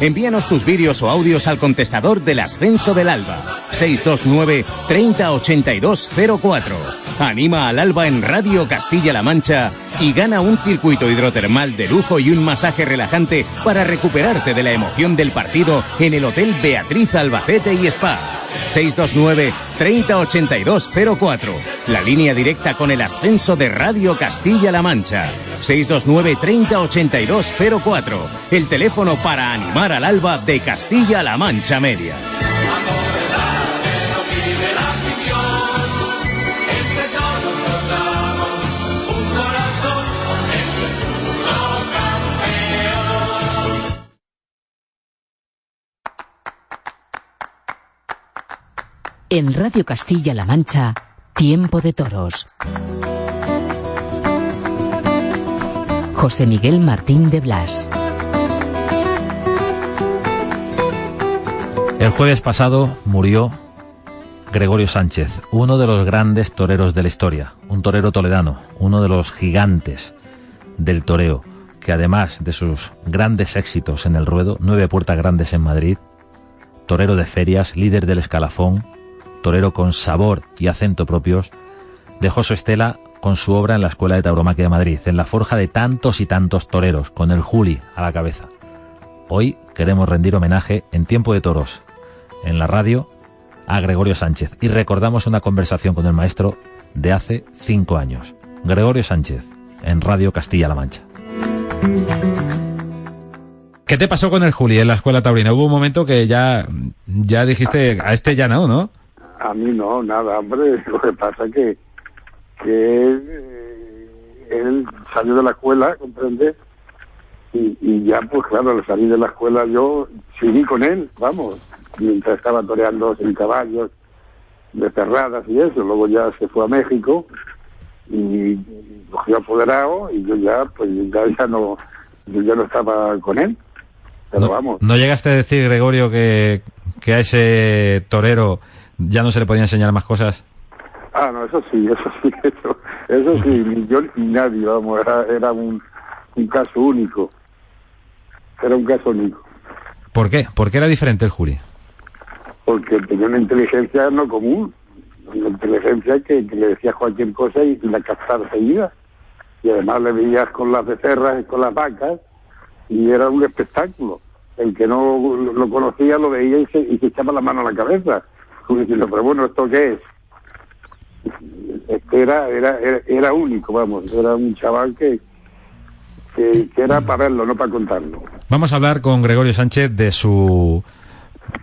Envíanos tus vídeos o audios al contestador del ascenso del alba. 629 308204. Anima al alba en Radio Castilla-La Mancha y gana un circuito hidrotermal de lujo y un masaje relajante para recuperarte de la emoción del partido en el Hotel Beatriz Albacete y Spa. 629 308204. La línea directa con el ascenso de Radio Castilla-La Mancha. 629 308204. El teléfono para animar al alba de Castilla-La Mancha Media. En Radio Castilla-La Mancha, Tiempo de Toros. José Miguel Martín de Blas. El jueves pasado murió Gregorio Sánchez, uno de los grandes toreros de la historia, un torero toledano, uno de los gigantes del toreo, que además de sus grandes éxitos en el ruedo, nueve puertas grandes en Madrid, torero de ferias, líder del escalafón, torero con sabor y acento propios, dejó su estela con su obra en la Escuela de Tauromaquia de Madrid, en la forja de tantos y tantos toreros, con el Juli a la cabeza. Hoy queremos rendir homenaje en Tiempo de Toros, en la radio, a Gregorio Sánchez, y recordamos una conversación con el maestro de hace cinco años. Gregorio Sánchez, en Radio Castilla-La Mancha. ¿Qué te pasó con el Juli en la Escuela Taurina? Hubo un momento que ya, ya dijiste, a este ya no, ¿no? A mí no, nada, hombre. Lo que pasa es que, que eh, él salió de la escuela, ¿comprende? Y, y ya, pues claro, al salir de la escuela yo seguí con él, vamos, mientras estaba toreando sin caballos, de cerradas y eso. Luego ya se fue a México y cogió apoderado y yo ya, pues ya, ya no, yo ya no estaba con él. Pero no, vamos. ¿No llegaste a decir, Gregorio, que, que a ese torero ya no se le podía enseñar más cosas? Ah, no, eso sí, eso sí, eso, eso sí, ni yo ni nadie, vamos, era, era un, un caso único. Era un caso único. ¿Por qué? ¿Por qué era diferente el Juli? Porque tenía una inteligencia no común, una inteligencia que, que le decías cualquier cosa y, y la captaba seguida. Y además le veías con las becerras y con las vacas y era un espectáculo. El que no lo conocía lo veía y se, y se echaba la mano a la cabeza. Pero bueno, ¿esto qué es? Este era, era, era, era único, vamos, era un chaval que, que, era para verlo, no para contarlo. Vamos a hablar con Gregorio Sánchez de su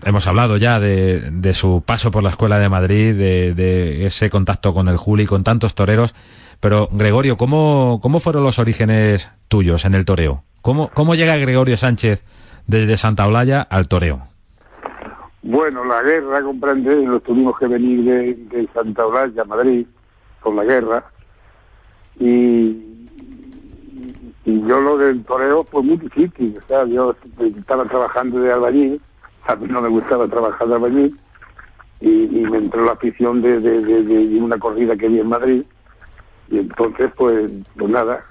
hemos hablado ya de, de, su paso por la Escuela de Madrid, de, de, ese contacto con el Juli, con tantos toreros. Pero, Gregorio, ¿cómo, cómo fueron los orígenes tuyos en el toreo? ¿Cómo, cómo llega Gregorio Sánchez desde Santa Olalla al toreo? Bueno, la guerra, comprende, nos tuvimos que venir de, Santa Olalla a Madrid con la guerra. Y, yo lo del toreo fue muy difícil. O sea, yo estaba trabajando de albañil a mí no me gustaba trabajar de albañil y, me entró la afición de, de, una corrida que vi en Madrid y entonces pues pues nada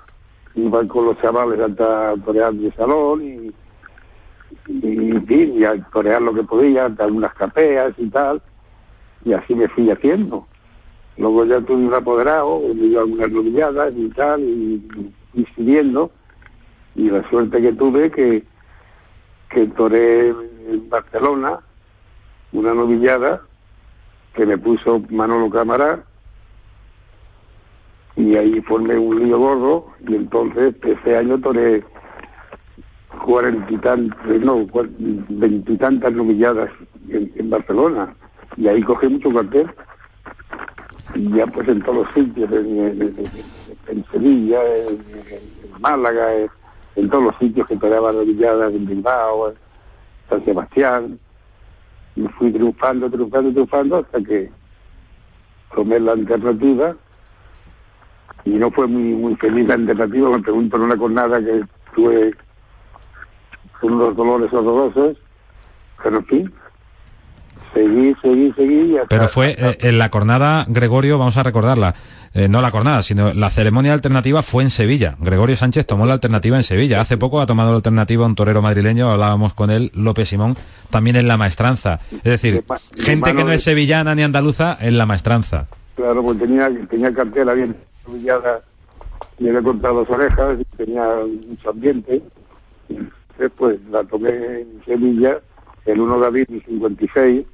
iba con los chavales a torear de salón y y, y a torear lo que podía algunas capeas y tal y así me fui haciendo. Luego ya tuve un apoderado me dio algunas novilladas y tal y, y siguiendo. Y la suerte que tuve que que toré en Barcelona una novillada que me puso Manolo Cámara y ahí formé un lío gordo y entonces ese año toré cuarenta y tantas, no, veintitantas novilladas en, en, Barcelona. Y ahí cogí mucho cartel. Y ya pues en todos los sitios, en, en, en Sevilla, en, Málaga, en, todos los sitios que toreaba novilladas, en Bilbao, San Sebastián, y fui triunfando, triunfando, triunfando hasta que tomé la alternativa. Y no fue muy muy feliz la alternativa, me pregunto en una jornada que tuve unos dolores horrorosos, pero en fin, seguí, seguí, seguí. Pero fue eh, en la cornada, Gregorio, vamos a recordarla, eh, no la cornada, sino la ceremonia alternativa fue en Sevilla. Gregorio Sánchez tomó la alternativa en Sevilla. Hace poco ha tomado la alternativa un torero madrileño, hablábamos con él, López Simón, también en la maestranza. Es decir, gente que no es sevillana ni andaluza en la maestranza. Claro, pues tenía, tenía cartela bien sevillada, y había cortado las orejas, y tenía mucho ambiente. Después la tomé en Sevilla, el 1 de abril del 56,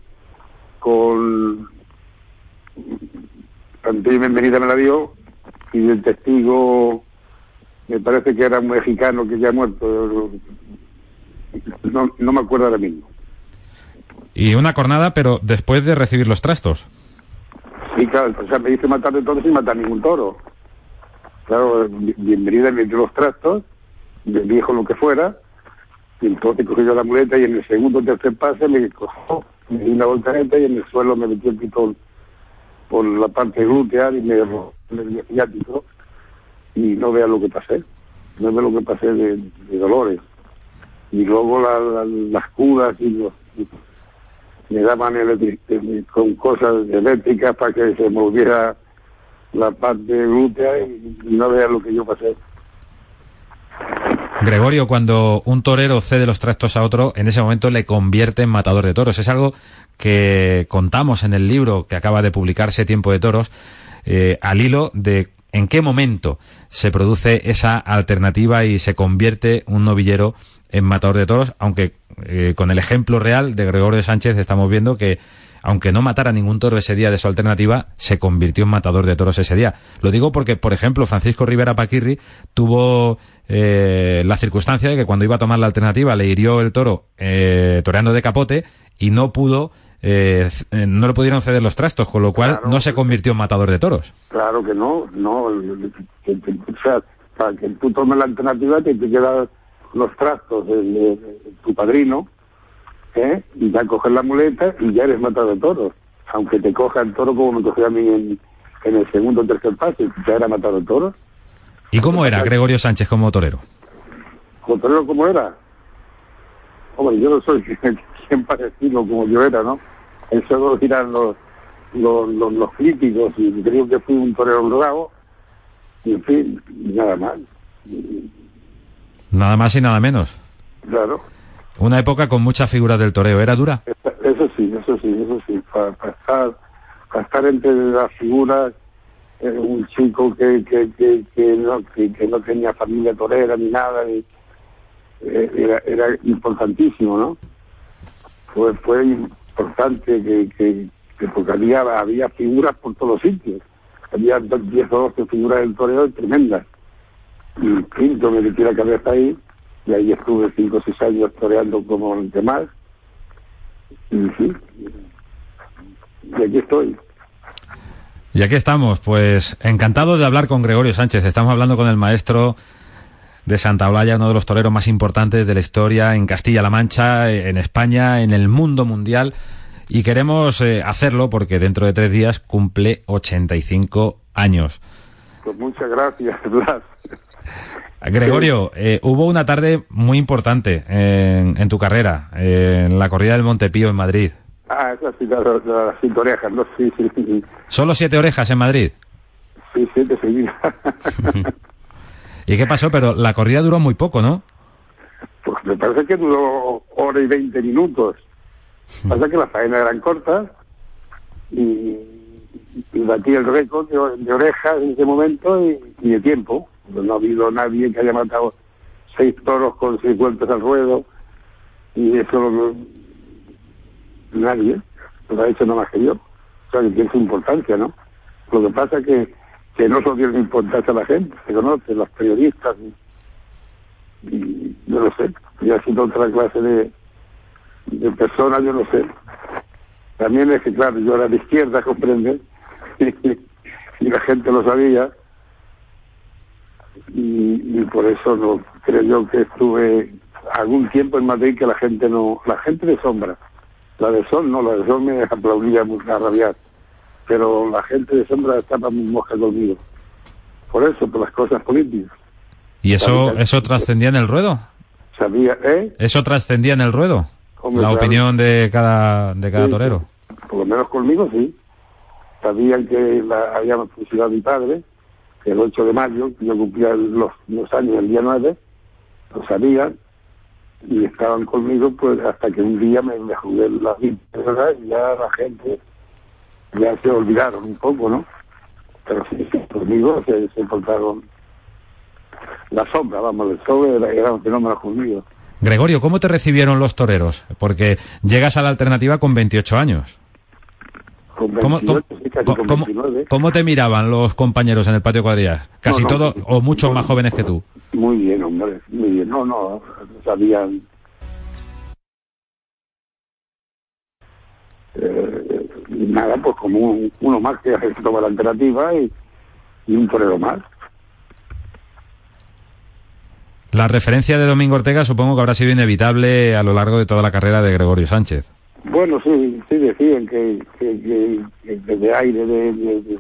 con Antonio Bienvenida me la dio y el testigo me parece que era un mexicano que ya ha muerto no, no me acuerdo ahora mismo. Y una cornada pero después de recibir los trastos. Sí claro o sea me dice matar de toros sin matar ningún toro. Claro bienvenida me dio los trastos del viejo lo que fuera y entonces cogí yo la muleta y en el segundo o tercer pase me cogió me di una voltereta y en el suelo me metí el pitón por la parte glútea y me derrotó el ciático y no vea lo que pasé, no vea lo que pasé de, dolores. Y luego las curas y me daban con cosas eléctricas para que se moviera la parte glútea y no vea lo que yo pasé. Gregorio, cuando un torero cede los trastos a otro, en ese momento le convierte en matador de toros. Es algo que contamos en el libro que acaba de publicarse Tiempo de Toros, eh, al hilo de en qué momento se produce esa alternativa y se convierte un novillero en matador de toros, aunque eh, con el ejemplo real de Gregorio Sánchez estamos viendo que aunque no matara ningún toro ese día de su alternativa, se convirtió en matador de toros ese día. Lo digo porque, por ejemplo, Francisco Rivera Paquirri tuvo eh, la circunstancia de que cuando iba a tomar la alternativa le hirió el toro eh, toreando de capote y no pudo eh, no le pudieron ceder los trastos, con lo cual no se convirtió en matador de toros. Claro que no, no. o sea, para que tú tomes la alternativa te, te quedan los trastos de, tu padrino, ¿eh? y ya coges la muleta y ya eres matador de toros. Aunque te coja el toro como me cogió a mí en, el segundo o tercer pase, ya era matador de toros. ¿Y cómo era Gregorio Sánchez como torero? ¿Como torero cómo era? Hombre, yo no soy quien parecido como yo era, ¿no? Eso lo dirán los, los, los, críticos y creo que fui un torero bravo y en fin, nada más. Nada más y nada menos. Claro. Una época con muchas figuras del toreo, ¿era dura? Eso sí, eso sí, eso sí. Para, estar, para estar entre las figuras, eh, un chico que, que, que, no, que, no tenía familia torera ni nada, eh, era, era importantísimo, ¿no? Fue, fue importante que, que, porque había, había figuras por todos sitios. Había 10 o 12 figuras del toreo tremendas. Y quinto me metí la cabeza ahí, y ahí estuve 5 o 6 años toreando como el demás. Y sí, y aquí estoy. Y aquí estamos, pues encantado de hablar con Gregorio Sánchez. Estamos hablando con el maestro de Santa Olalla, uno de los toreros más importantes de la historia en Castilla-La Mancha, en España, en el mundo mundial. Y queremos eh, hacerlo porque dentro de tres días cumple 85 años. Pues muchas gracias, Blas. Gregorio, eh, hubo una tarde muy importante en, tu carrera, en la corrida del Montepío en Madrid. Ah, sí, las siete orejas, ¿no? Sí, sí, sí. ¿Solo siete orejas en Madrid? Sí, siete seguidas. ¿Y qué pasó? Pero la corrida duró muy poco, ¿no? Pues me parece que duró hora y veinte minutos. Pasa que las faenas eran cortas y, y batí el récord de, orejas en ese momento y, de tiempo. No ha habido nadie que haya matado seis toros con seis vueltas al ruedo y eso nadie lo ha hecho nada más que yo. O sea, que tiene su importancia, ¿no? Lo que pasa es que que no son tiene importancia la gente, se conoce, los periodistas, y, yo no sé, y ha sido otra clase de, de personas, yo no sé. También es que, claro, yo era de izquierda, comprende, y la gente lo sabía, y, por eso no creo yo que estuve algún tiempo en Madrid que la gente no, la gente de sombra, la de sol no, la de sol me aplaudía a rabiar, pero la gente de sombra estaba muy mosca conmigo. Por eso, por las cosas políticas. ¿Y eso, eso trascendía en el ruedo? Sabía, ¿eh? ¿Eso trascendía en el ruedo? Hombre, la claro. opinión de cada, de cada Sí, torero. Por lo menos conmigo sí. Sabían que la, habían fusilado a mi padre, el 8 de mayo, que yo cumplía los, los años el día 9, lo sabían y estaban conmigo pues hasta que un día me, me jugué la vida y ya la gente ya se olvidaron un poco, ¿no? Pero sí, conmigo se, se portaron la sombra, vamos, el sol era, era un fenómeno conmigo. Gregorio, ¿cómo te recibieron los toreros? Porque llegas a la alternativa con 28 años. Con ¿Cómo, 28, cómo- sí, casi cómo- con cómo- 29. cómo te miraban los compañeros en el patio cuadrillas? Casi No, no, todos o muchos más jóvenes que tú. Muy bien, hombre. No, no, sabían. Eh, nada, pues como un- uno más que toma la alternativa y, y un torero más. La referencia de Domingo Ortega supongo que habrá sido inevitable a lo largo de toda la carrera de Gregorio Sánchez. Bueno, sí, sí decían que, que, que, que de aire de, de- de-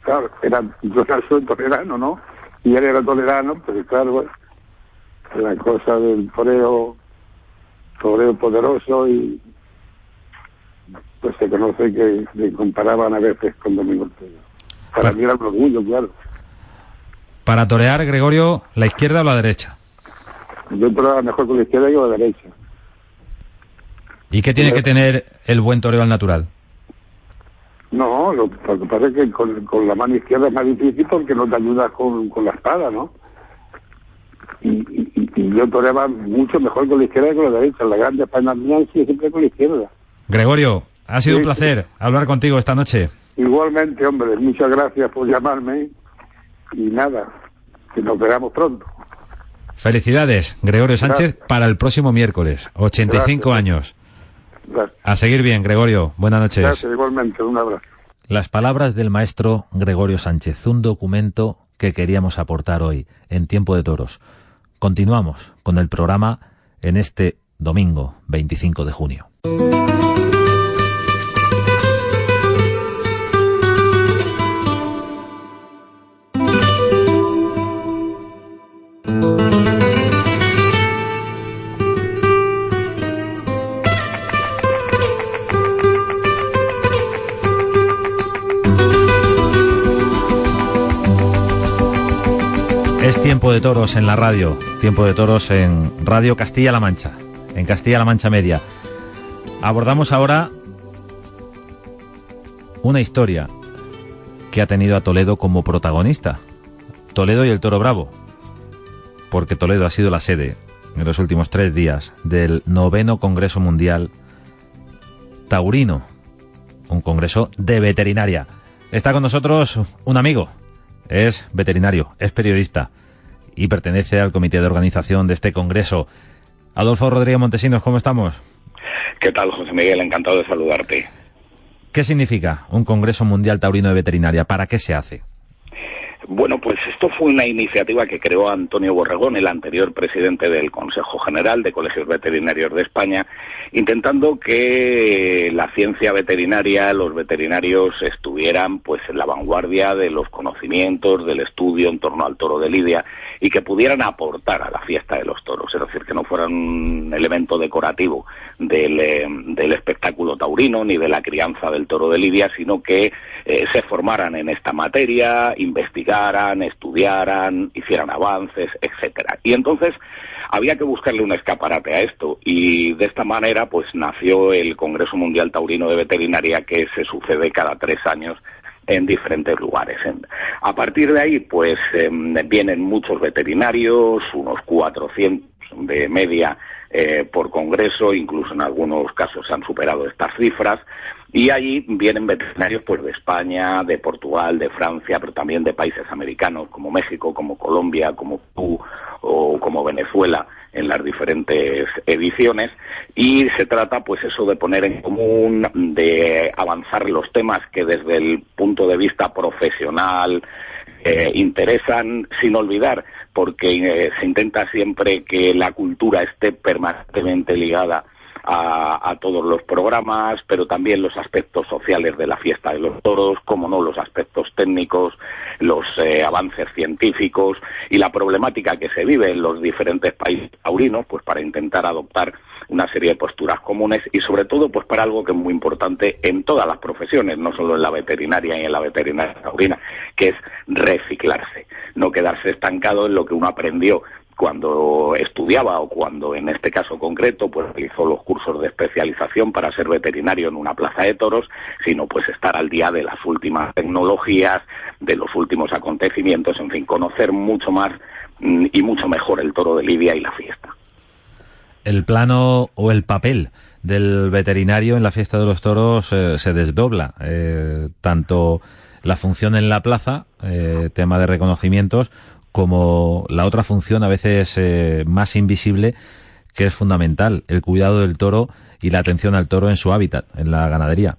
Claro, era, yo soy tolerano, ¿no? Y él era tolerano, pues claro, la cosa del toreo, toreo poderoso y pues se conoce que le comparaban a veces con Domingo Ortega. Para Pa- mí era un orgullo, claro. Para torear, Gregorio, ¿la izquierda o la derecha? Yo toreaba mejor con la izquierda que con la derecha. ¿Y qué tiene que tener el buen toreo al natural? No, lo, lo que pasa es que con, con la mano izquierda es más difícil porque no te ayudas con, con la espada, ¿no? Y, y, y- yo toreaba mucho mejor con la izquierda que con la derecha. La grande España mía siempre con la izquierda. Gregorio, ha sido Sí. un placer hablar contigo esta noche. Igualmente, hombre, muchas gracias por llamarme y nada, que nos veamos pronto. Felicidades, Gregorio Sánchez, Gracias. para el próximo miércoles, 85 Gracias. años. Gracias, A seguir bien, Gregorio. Buenas noches. gracias igualmente, un abrazo. Las palabras del maestro Gregorio Sánchez, un documento que queríamos aportar hoy en Tiempo de Toros. Continuamos con el programa en este domingo 25 de junio. Tiempo de toros en la radio, tiempo de toros en Radio Castilla-La Mancha, en Castilla-La Mancha Media. Abordamos ahora una historia que ha tenido a Toledo como protagonista. Toledo y el Toro Bravo, porque Toledo ha sido la sede en los últimos tres días del noveno Congreso Mundial Taurino, un congreso de veterinaria. Está con nosotros un amigo, es veterinario, es periodista y pertenece al comité de organización de este congreso. Adolfo Rodríguez Montesinos, ¿cómo estamos? ¿Qué tal, José Miguel? Encantado de saludarte. ¿Qué significa un Congreso Mundial Taurino de Veterinaria? ¿Para qué se hace? Bueno, pues esto fue una iniciativa que creó Antonio Borregón, el anterior presidente del Consejo General de Colegios Veterinarios de España, intentando que la ciencia veterinaria, los veterinarios estuvieran pues en la vanguardia de los conocimientos, del estudio en torno al toro de Lidia y que pudieran aportar a la fiesta de los toros, es decir, que no fueran un elemento decorativo del, eh, del espectáculo taurino ni de la crianza del toro de Lidia, sino que eh, se formaran en esta materia, investigaran, estudiaran, hicieran avances, etcétera. Y entonces había que buscarle un escaparate a esto y de esta manera pues nació el Congreso Mundial Taurino de Veterinaria que se sucede cada tres años en diferentes lugares. A partir de ahí, pues em, vienen muchos veterinarios, unos 400 de media eh, por congreso, incluso en algunos casos se han superado estas cifras. Y allí vienen veterinarios pues de España, de Portugal, de Francia, pero también de países americanos como México, como Colombia, como Perú o como Venezuela en las diferentes ediciones. Y se trata pues eso de poner en común, de avanzar los temas que desde el punto de vista profesional eh, interesan sin olvidar porque eh, se intenta siempre que la cultura esté permanentemente ligada a, todos los programas, pero también los aspectos sociales de la fiesta de los toros, como no los aspectos técnicos, los eh, avances científicos y la problemática que se vive en los diferentes países taurinos, pues para intentar adoptar una serie de posturas comunes y sobre todo pues para algo que es muy importante en todas las profesiones, no solo en la veterinaria y en la veterinaria taurina, que es reciclarse, no quedarse estancado en lo que uno aprendió cuando estudiaba o cuando en este caso concreto pues realizó los cursos de especialización para ser veterinario en una plaza de toros, sino pues estar al día de las últimas tecnologías, de los últimos acontecimientos, en fin, conocer mucho más mm, y mucho mejor el toro de Lidia y la fiesta. El plano o el papel del veterinario en la fiesta de los toros eh, se desdobla, eh, tanto la función en la plaza, eh, tema de reconocimientos, como la otra función a veces eh, más invisible que es fundamental, el cuidado del toro y la atención al toro en su hábitat, en la ganadería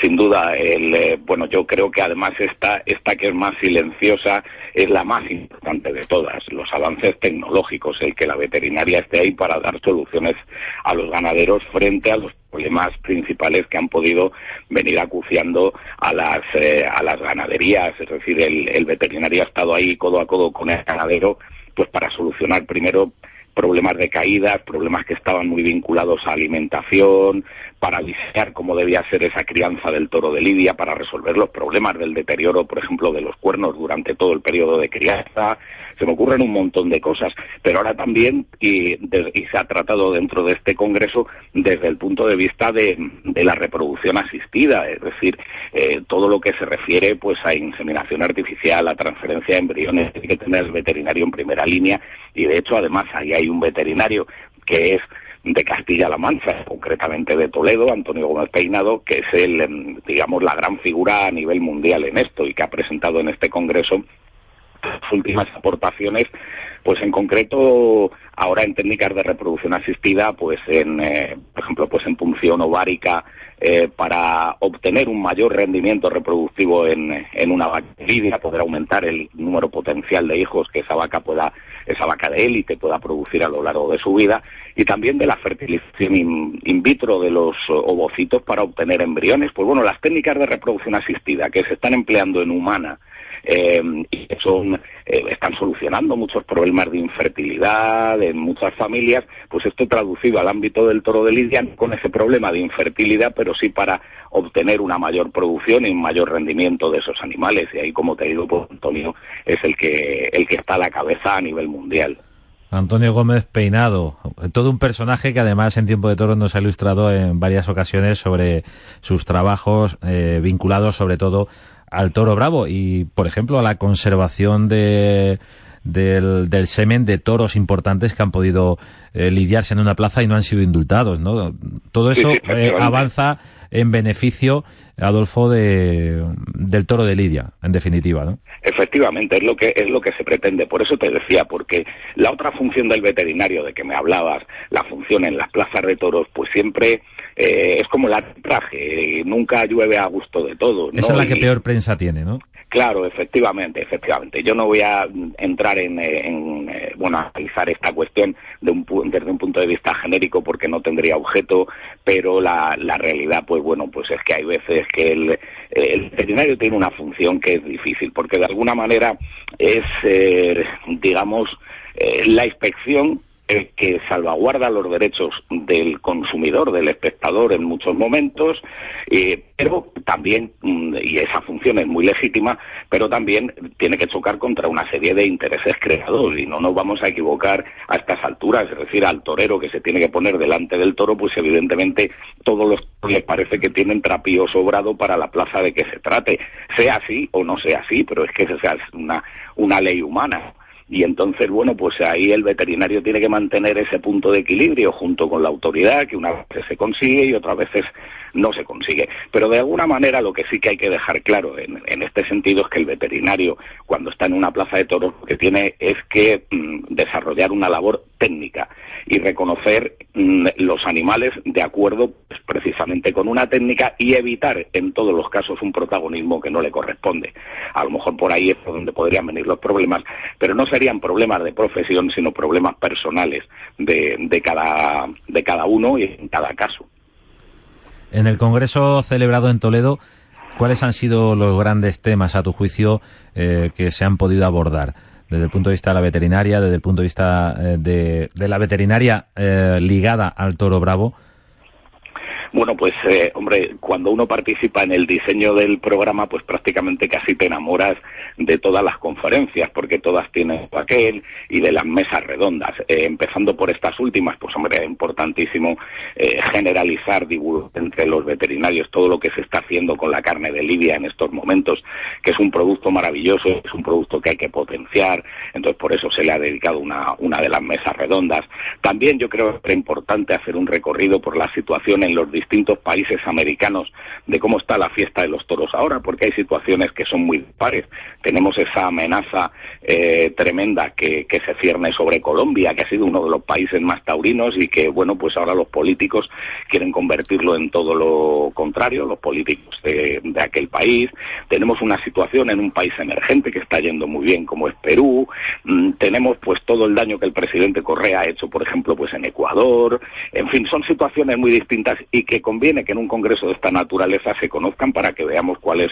sin duda, el, eh, bueno, yo creo que además esta, esta que es más silenciosa es la más importante de todas, los avances tecnológicos, el que la veterinaria esté ahí para dar soluciones a los ganaderos frente a los problemas principales que han podido venir acuciando a las, eh, a las ganaderías, es decir, el, el veterinario ha estado ahí codo a codo con el ganadero, pues para solucionar primero problemas de caídas, problemas que estaban muy vinculados a alimentación, para diseñar cómo debía ser esa crianza del toro de Lidia, para resolver los problemas del deterioro, por ejemplo, de los cuernos durante todo el periodo de crianza. Se me ocurren un montón de cosas, pero ahora también, y, se ha tratado dentro de este Congreso desde el punto de vista de, la reproducción asistida, es decir, eh, todo lo que se refiere pues a inseminación artificial, a transferencia de embriones, tiene que tener el veterinario en primera línea, y de hecho además ahí hay un veterinario que es de Castilla-La Mancha, concretamente de Toledo, Antonio Gómez Peinado, que es el, em, digamos, la gran figura a nivel mundial en esto y que ha presentado en este congreso últimas aportaciones, pues en concreto ahora en técnicas de reproducción asistida, pues en, eh, por ejemplo, pues en punción ovárica eh, para obtener un mayor rendimiento reproductivo en, en una vaca lidia, poder aumentar el número potencial de hijos que esa vaca pueda, esa vaca de élite pueda producir a lo largo de su vida, y también de la fertilización in, vitro de los ovocitos para obtener embriones. Pues bueno, las técnicas de reproducción asistida que se están empleando en humana eh, y que son, eh, están solucionando muchos problemas de infertilidad en muchas familias, pues esto traducido al ámbito del toro de Lidia con ese problema de infertilidad, pero sí para obtener una mayor producción y un mayor rendimiento de esos animales. Y ahí, como te digo, pues Antonio es el que, el que está a la cabeza a nivel mundial. Antonio Gómez Peinado, todo un personaje que además en Tiempo de Toros nos ha ilustrado en varias ocasiones sobre sus trabajos eh, vinculados sobre todo al toro bravo y, por ejemplo, a la conservación de, del, del, semen de toros importantes que han podido eh, lidiarse en una plaza y no han sido indultados, ¿no? Todo eso eh, avanza en beneficio, Adolfo, de, del toro de Lidia, en definitiva, ¿no? Efectivamente, es lo que es lo que se pretende. Por eso te decía, porque la otra función del veterinario de que me hablabas, la función en las plazas de toros, pues siempre eh, es como el arbitraje, nunca llueve a gusto de todo. Esa es la que peor prensa tiene, ¿no? Claro, efectivamente, efectivamente. Yo no voy a entrar en, en eh, bueno, analizar esta cuestión de un, desde un punto de vista genérico porque no tendría objeto, pero la, la realidad, pues bueno, pues es que hay veces que el, el veterinario tiene una función que es difícil, porque de alguna manera es, eh, digamos, eh, la inspección que salvaguarda los derechos del consumidor, del espectador en muchos momentos, eh, pero también, mm, y esa función es muy legítima, pero también tiene que chocar contra una serie de intereses creados y no nos vamos a equivocar a estas alturas, es decir, al torero que se tiene que poner delante del toro, pues evidentemente todos los les parece que tienen trapío sobrado para la plaza de que se trate, sea así o no sea así, pero es que esa es una, una ley humana y entonces, bueno, pues ahí el veterinario tiene que mantener ese punto de equilibrio junto con la autoridad, que una vez se consigue y otras veces no se consigue. Pero de alguna manera lo que sí que hay que dejar claro en, este sentido es que el veterinario, cuando está en una plaza de toros, lo que tiene es que mm, desarrollar una labor técnica y reconocer mm, los animales de acuerdo pues, precisamente con una técnica y evitar en todos los casos un protagonismo que no le corresponde. A lo mejor por ahí es donde podrían venir los problemas, pero no serían problemas de profesión, sino problemas personales de, de, cada, de cada uno y en cada caso. En el Congreso celebrado en Toledo, ¿cuáles han sido los grandes temas, a tu juicio, eh, que se han podido abordar? Desde el punto de vista de la veterinaria, desde el punto de vista eh, de, la veterinaria eh, ligada al toro bravo, bueno, pues eh, hombre, cuando uno participa en el diseño del programa, pues prácticamente casi te enamoras de todas las conferencias, porque todas tienen aquel y de las mesas redondas. Eh, empezando por estas últimas, pues hombre, es importantísimo eh, generalizar entre los veterinarios todo lo que se está haciendo con la carne de Lidia en estos momentos, que es un producto maravilloso, es un producto que hay que potenciar, entonces por eso se le ha dedicado una, una de las mesas redondas. También yo creo que es importante hacer un recorrido por la situación en los distintos países americanos de cómo está la fiesta de los toros ahora, porque hay situaciones que son muy pares. Tenemos esa amenaza eh, tremenda que, se cierne sobre Colombia, que ha sido uno de los países más taurinos y que, bueno, pues ahora los políticos quieren convertirlo en todo lo contrario, los políticos de, de aquel país. Tenemos una situación en un país emergente que está yendo muy bien, como es Perú. Mm, tenemos, pues, todo el daño que el presidente Correa ha hecho, por ejemplo, pues en Ecuador. En fin, son situaciones muy distintas y que conviene que en un congreso de esta naturaleza se conozcan para que veamos cuál es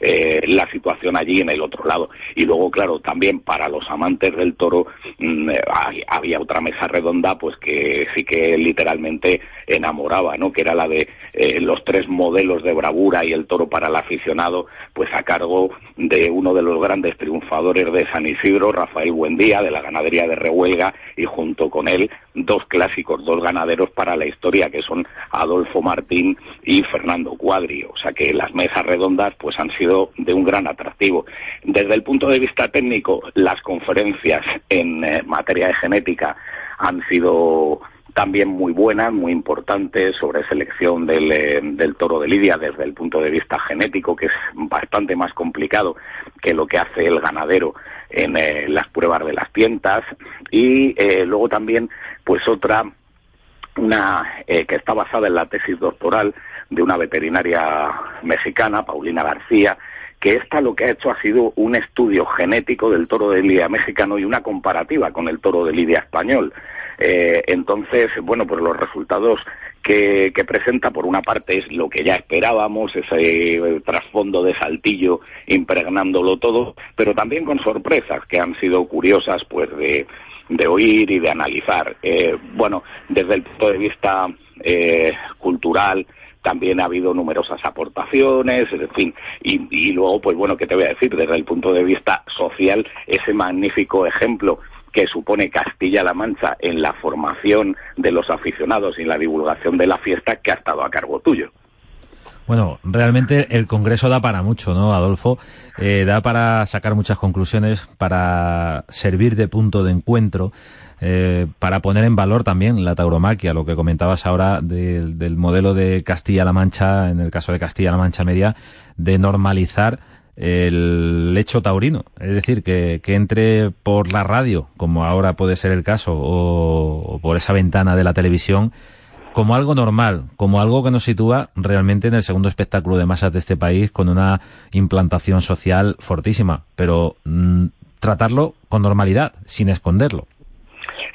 eh, la situación allí en el otro lado. Y luego, claro, también para los amantes del toro mm, eh, había otra mesa redonda, pues que sí que literalmente enamoraba, ¿no? Que era la de eh, los tres modelos de bravura y el toro para el aficionado, pues a cargo de uno de los grandes triunfadores de San Isidro, Rafael Buendía, de la ganadería de Rehuelga, y junto con él dos clásicos, dos ganaderos para la historia, que son Adolfo Martín y Fernando Cuadri. O sea que las mesas redondas pues han sido de un gran atractivo. Desde el punto de vista técnico, las conferencias en eh, materia de genética han sido también muy buenas, muy importantes sobre selección eh, del, toro de Lidia desde el punto de vista genético, que es bastante más complicado que lo que hace el ganadero en eh, las pruebas de las tientas. Y luego también, pues otra una eh, que está basada en la tesis doctoral de una veterinaria mexicana, Paulina García, que esta lo que ha hecho ha sido un estudio genético del toro de lidia mexicano y una comparativa con el toro de lidia español. Eh, entonces, bueno, pues los resultados que, que, presenta, por una parte, es lo que ya esperábamos, ese trasfondo de saltillo impregnándolo todo, pero también con sorpresas que han sido curiosas, pues de de oír y de analizar. Eh, bueno, desde el punto de vista eh, cultural, también ha habido numerosas aportaciones, en fin, y, luego, pues bueno, ¿qué te voy a decir? Desde el punto de vista social, ese magnífico ejemplo que supone Castilla-La Mancha en la formación de los aficionados y en la divulgación de la fiesta que ha estado a cargo tuyo. Bueno, realmente el Congreso da para mucho, ¿no, Adolfo? Eh, da para sacar muchas conclusiones, para servir de punto de encuentro, eh, para poner en valor también la tauromaquia, lo que comentabas ahora del modelo de Castilla-La Mancha, en el caso de Castilla-La Mancha Media, de normalizar el hecho taurino. Es decir, que, que, entre por la radio, como ahora puede ser el caso, o por esa ventana de la televisión, como algo normal, como algo que nos sitúa realmente en el segundo espectáculo de masas de este país con una implantación social fortísima, pero mm, tratarlo con normalidad, sin esconderlo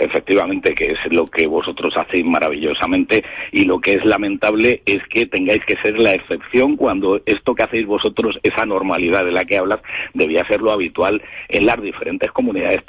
efectivamente, que es lo que vosotros hacéis maravillosamente y lo que es lamentable es que tengáis que ser la excepción cuando esto que hacéis vosotros, esa normalidad de la que hablas, debía ser lo habitual en las diferentes comunidades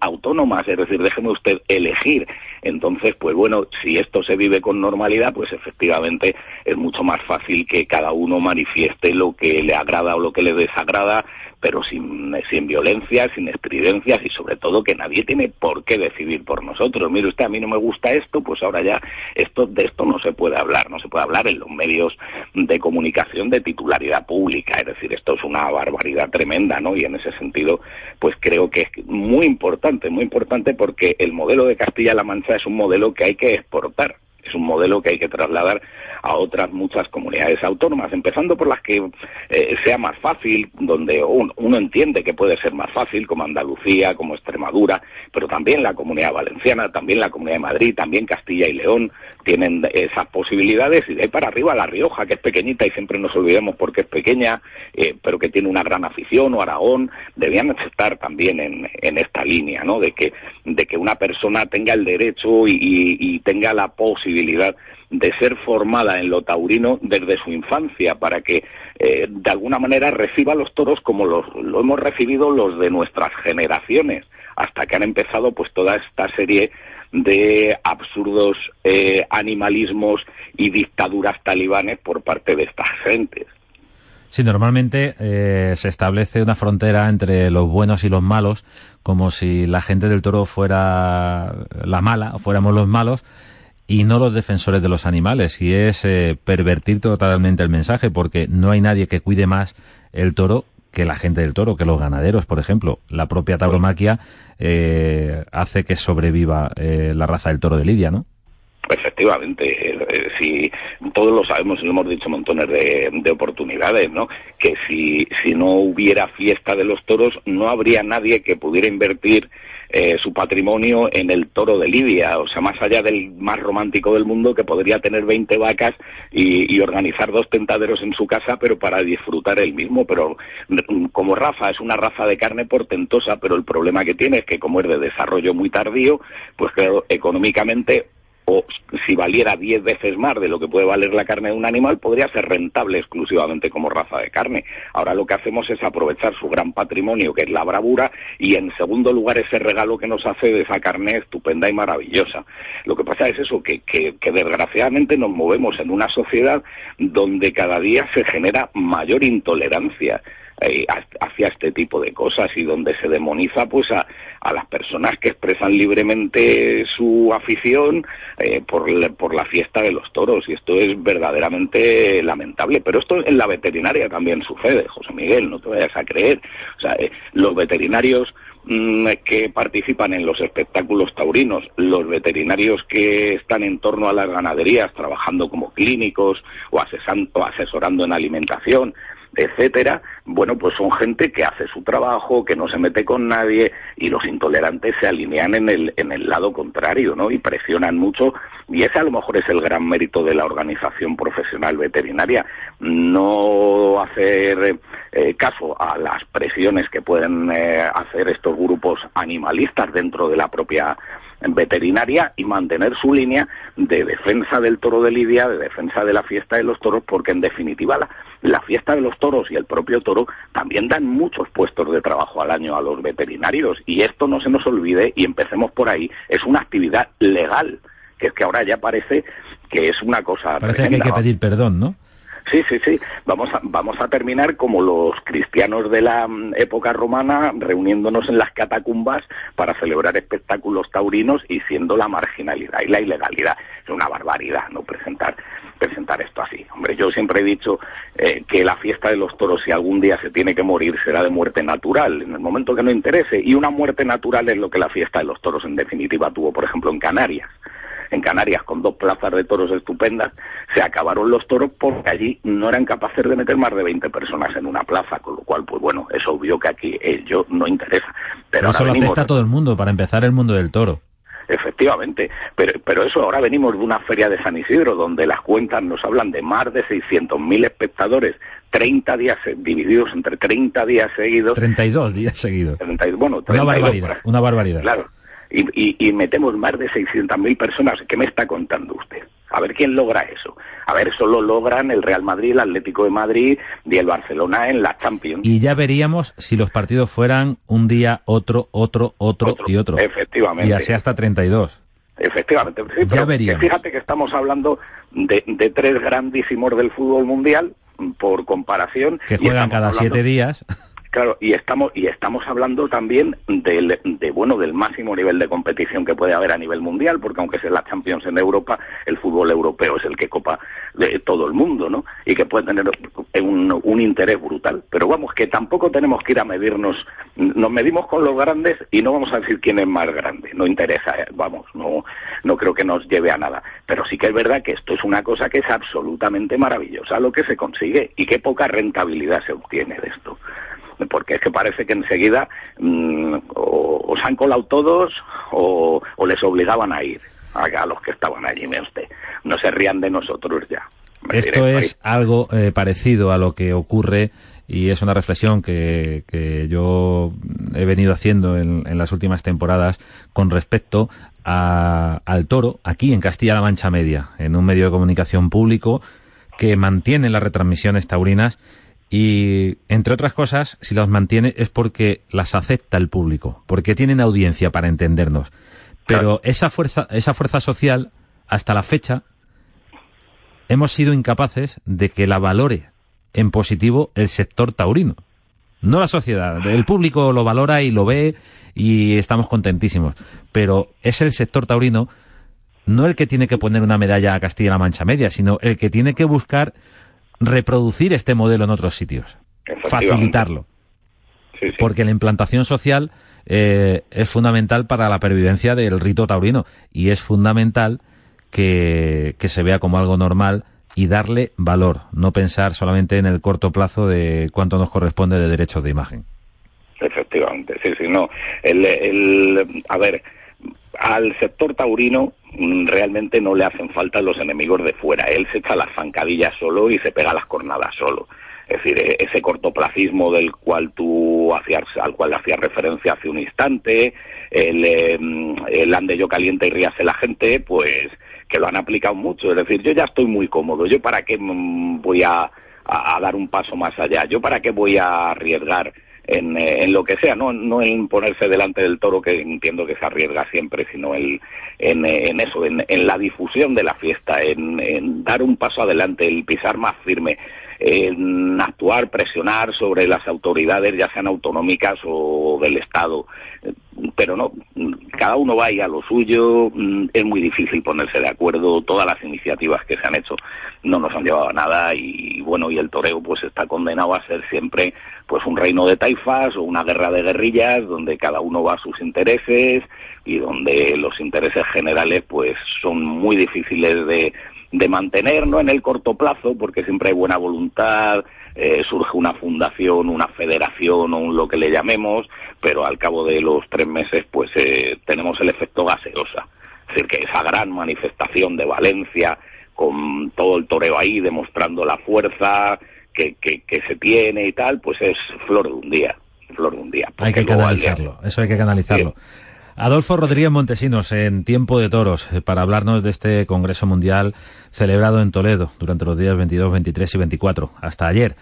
autónomas, es decir, déjeme usted elegir. Entonces, pues bueno, si esto se vive con normalidad, pues efectivamente es mucho más fácil que cada uno manifieste lo que le agrada o lo que le desagrada pero sin, sin violencia, sin estridencias y sobre todo que nadie tiene por qué decidir por nosotros. Mire usted, a mí no me gusta esto, pues ahora ya esto de esto no se puede hablar, no se puede hablar en los medios de comunicación de titularidad pública, es decir, esto es una barbaridad tremenda, ¿no? Y en ese sentido, pues creo que es muy importante, muy importante porque el modelo de Castilla-La Mancha es un modelo que hay que exportar es un modelo que hay que trasladar a otras muchas comunidades autónomas, empezando por las que eh, sea más fácil, donde uno, entiende que puede ser más fácil, como Andalucía, como Extremadura, pero también la comunidad valenciana, también la comunidad de Madrid, también Castilla y León tienen esas posibilidades y de ahí para arriba La Rioja, que es pequeñita y siempre nos olvidemos porque es pequeña, eh, pero que tiene una gran afición, o Aragón, debían estar también en, en esta línea, ¿no? De que, de que una persona tenga el derecho y, y tenga la posibilidad de ser formada en lo taurino desde su infancia para que eh, de alguna manera reciba los toros como los, lo hemos recibido los de nuestras generaciones hasta que han empezado pues toda esta serie de absurdos eh, animalismos y dictaduras talibanes por parte de estas gentes. Sí, normalmente eh, se establece una frontera entre los buenos y los malos, como si la gente del toro fuera la mala fuéramos los malos, y no los defensores de los animales. Y es eh, pervertir totalmente el mensaje, porque no hay nadie que cuide más el toro que la gente del toro, que los ganaderos, por ejemplo. La propia tauromaquia eh, hace que sobreviva eh, la raza del toro de Lidia, ¿no? Efectivamente, eh, si todos lo sabemos y lo hemos dicho montones de, de, oportunidades, ¿no? Que si, si no hubiera fiesta de los toros, no habría nadie que pudiera invertir eh, su patrimonio en el toro de Lidia, o sea, más allá del más romántico del mundo que podría tener 20 vacas y, y organizar dos tentaderos en su casa, pero para disfrutar el mismo. Pero mm, como raza, es una raza de carne portentosa, pero el problema que tiene es que como es de desarrollo muy tardío, pues claro, económicamente o si valiera diez veces más de lo que puede valer la carne de un animal, podría ser rentable exclusivamente como raza de carne. Ahora lo que hacemos es aprovechar su gran patrimonio, que es la bravura, y en segundo lugar ese regalo que nos hace de esa carne estupenda y maravillosa. Lo que pasa es eso, que, que, que desgraciadamente nos movemos en una sociedad donde cada día se genera mayor intolerancia eh, hacia este tipo de cosas y donde se demoniza pues a, a las personas que expresan libremente su afición eh, por, por la fiesta de los toros. Y esto es verdaderamente lamentable. Pero esto en la veterinaria también sucede José Miguel no te vayas a creer. O sea eh, los veterinarios mm, que participan en los espectáculos taurinos, los veterinarios que están en torno a las ganaderías trabajando como clínicos o, o asesorando en alimentación, etcétera, bueno, pues son gente que hace su trabajo, que no se mete con nadie y los intolerantes se alinean en el, en el lado contrario, ¿no? Y presionan mucho y ese a lo mejor es el gran mérito de la organización profesional veterinaria, no hacer eh, caso a las presiones que pueden eh, hacer estos grupos animalistas dentro de la propia veterinaria y mantener su línea de defensa del toro de Lidia, de defensa de la fiesta de los toros, porque en definitiva la, la fiesta de los toros y el propio toro también dan muchos puestos de trabajo al año a los veterinarios. Y esto no se nos olvide y empecemos por ahí, es una actividad legal, que es que ahora ya parece que es una cosa... Parece tremenda, que hay que pedir perdón, ¿no? Sí, sí, sí. Vamos a, vamos a terminar como los cristianos de la mm, época romana, reuniéndonos en las catacumbas para celebrar espectáculos taurinos y siendo la marginalidad y la ilegalidad. Es una barbaridad no presentar, presentar esto así. Hombre, yo siempre he dicho eh, que la fiesta de los toros, si algún día se tiene que morir, será de muerte natural, en el momento que no interese. Y una muerte natural es lo que la fiesta de los toros, en definitiva, tuvo, por ejemplo, en Canarias en Canarias con dos plazas de toros estupendas, se acabaron los toros porque allí no eran capaces de meter más de 20 personas en una plaza, con lo cual, pues bueno, es obvio que aquí ello no interesa. Pero, eso lo afecta a todo el mundo, para empezar el mundo del toro. Efectivamente, pero, pero eso ahora venimos de una feria de San Isidro donde las cuentas nos hablan de más de 600.000 espectadores, 30 días divididos entre 30 días seguidos. 32 días seguidos. 30, bueno, 32, una barbaridad, una barbaridad. Claro, y, y, y metemos más de 600.000 personas. ¿Qué me está contando usted? A ver quién logra eso. A ver, eso lo logran el Real Madrid, el Atlético de Madrid y el Barcelona en la Champions. Y ya veríamos si los partidos fueran un día, otro, otro, otro, otro y otro. Efectivamente. Y así hasta 32. Efectivamente. Sí, ya veríamos. Fíjate que estamos hablando de, de, tres grandísimos del fútbol mundial, por comparación. Que juegan cada hablando... siete días. Claro, y estamos y estamos hablando también del de bueno del máximo nivel de competición que puede haber a nivel mundial, porque aunque sea la Champions en Europa, el fútbol europeo es el que copa de todo el mundo, ¿no? Y que puede tener un, un interés brutal. Pero vamos, que tampoco tenemos que ir a medirnos, nos medimos con los grandes y no vamos a decir quién es más grande, no interesa, eh, vamos, no no creo que nos lleve a nada. Pero sí que es verdad que esto es una cosa que es absolutamente maravillosa lo que se consigue y qué poca rentabilidad se obtiene de esto porque es que parece que enseguida mm, o, se han colado todos o, les obligaban a ir a, los que estaban allí, usted. No se rían de nosotros ya. Esto es algo eh, parecido a lo que ocurre y es una reflexión que, que yo he venido haciendo en, en, las últimas temporadas con respecto a, al toro aquí en Castilla-La Mancha Media, en un medio de comunicación público que mantiene las retransmisiones taurinas y, entre otras cosas, si las mantiene es porque las acepta el público, porque tienen audiencia para entendernos. Pero esa fuerza, esa fuerza social, hasta la fecha, hemos sido incapaces de que la valore en positivo el sector taurino. No la sociedad. El público lo valora y lo ve y estamos contentísimos. Pero es el sector taurino no el que tiene que poner una medalla a Castilla-La Mancha Media, sino el que tiene que buscar reproducir este modelo en otros sitios, facilitarlo. Porque la implantación social eh, es fundamental para la pervivencia del rito taurino y es fundamental que, que se vea como algo normal y darle valor, no pensar solamente en el corto plazo de cuánto nos corresponde de derechos de imagen. Efectivamente, sí, sí, no. El, el, a ver, al sector taurino realmente no le hacen falta los enemigos de fuera. Él se echa las zancadillas solo y se pega las cornadas solo. Es decir, e-, ese cortoplacismo del cual tú hacías, al cual hacías referencia hace un instante, el, em, el ande yo caliente y ríase la gente, pues que lo han aplicado mucho. Es decir, yo ya estoy muy cómodo. ¿Yo para qué mm, voy a, a dar un paso más allá? ¿Yo para qué voy a arriesgar? En, eh, en, lo que sea, no, no en ponerse delante del toro, que entiendo que se arriesga siempre, sino en, en, en eso, en, la difusión de la fiesta, en, dar un paso adelante, el pisar más firme, en actuar, presionar sobre las autoridades, ya sean autonómicas o del Estado. Pero no, cada uno vaya a lo suyo, es muy difícil ponerse de acuerdo, todas las iniciativas que se han hecho no nos han llevado a nada y bueno, y el toreo pues está condenado a ser siempre pues un reino de taifas o una guerra de guerrillas donde cada uno va a sus intereses y donde los intereses generales pues son muy difíciles de, de mantener no en el corto plazo porque siempre hay buena voluntad eh, surge una fundación una federación o un, lo que le llamemos pero al cabo de los tres meses pues eh, tenemos el efecto gaseosa es decir que esa gran manifestación de Valencia con todo el toreo ahí demostrando la fuerza que, se tiene y tal, pues es flor de un día, flor de un día. Hay que canalizarlo, eso hay que canalizarlo. Adolfo Rodríguez Montesinos, en Tiempo de Toros, eh, para hablarnos de este Congreso Mundial celebrado en Toledo durante los días 22, 23 y 24. Hasta ayer